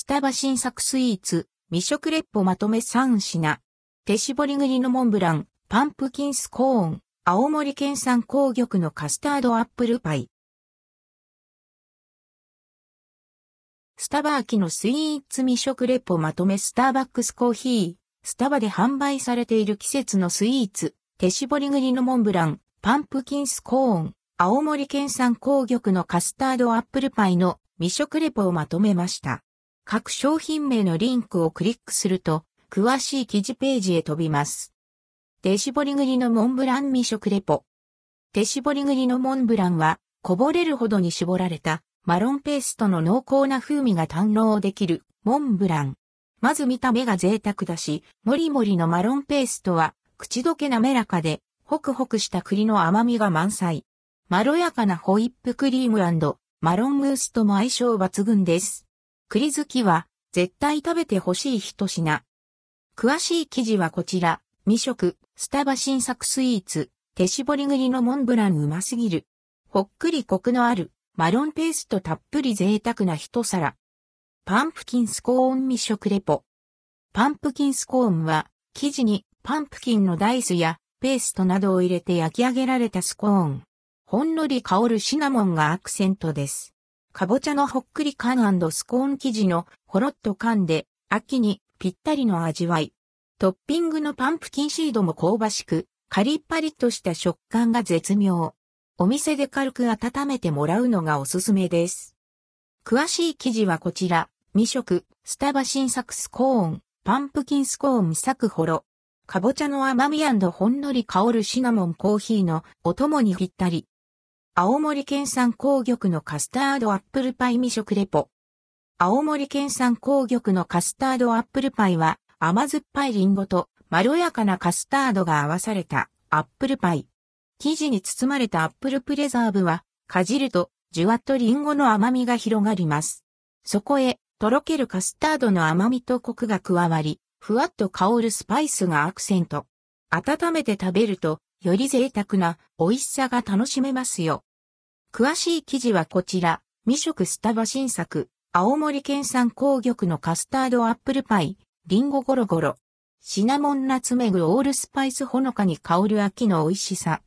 スタバ新作スイーツ、未食レッポまとめ3品。手絞り栗のモンブラン、パンプキンスコーン、青森県産紅玉のカスタードアップルパイ。スタバ秋のスイーツ未食レポまとめスターバックスコーヒー。スタバで販売されている季節のスイーツ。手絞り栗のモンブラン、パンプキンスコーン、青森県産紅玉のカスタードアップルパイの未食レポをまとめました。各商品名のリンクをクリックすると、詳しい記事ページへ飛びます。手絞り栗のモンブラン未食レポ。手絞り栗のモンブランは、こぼれるほどに絞られたマロンペーストの濃厚な風味が堪能できるモンブラン。まず見た目が贅沢だし、もりもりのマロンペーストは口どけ滑らかで、ホクホクした栗の甘みが満載。まろやかなホイップクリームマロンムースとも相性抜群です。栗好きは絶対食べてほしい一品。詳しい記事はこちら、未食、スタバ新作スイーツ、手絞り栗のモンブランうますぎる。ほっくりコクのあるマロンペーストたっぷり贅沢な一皿。パンプキンスコーン未食レポ。パンプキンスコーンは、生地にパンプキンのダイスやペーストなどを入れて焼き上げられたスコーン。ほんのり香るシナモンがアクセントです。かぼちゃのほっくり感スコーン生地のほろっと噛んで、秋にぴったりの味わい。トッピングのパンプキンシードも香ばしく、カリッパリッとした食感が絶妙。お店で軽く温めてもらうのがおすすめです。詳しい記事はこちら、未食、スタバ新作スコーン、パンプキンスコーンサクホロ。かぼちゃの甘みほんのり香るシナモンコーヒーのお供にぴったり。青森県産紅玉のカスタードアップルパイ実食レポ。青森県産紅玉のカスタードアップルパイは甘酸っぱいリンゴとまろやかなカスタードが合わされたアップルパイ。生地に包まれたアップルプレザーブは、かじると、じゅわっとリンゴの甘みが広がります。そこへ、とろけるカスタードの甘みとコクが加わり、ふわっと香るスパイスがアクセント。温めて食べると、より贅沢な美味しさが楽しめますよ。詳しい記事はこちら、未食スタバ新作、青森県産紅玉のカスタードアップルパイ、リンゴゴロゴロ。シナモンナツメグオールスパイスほのかに香る秋の美味しさ。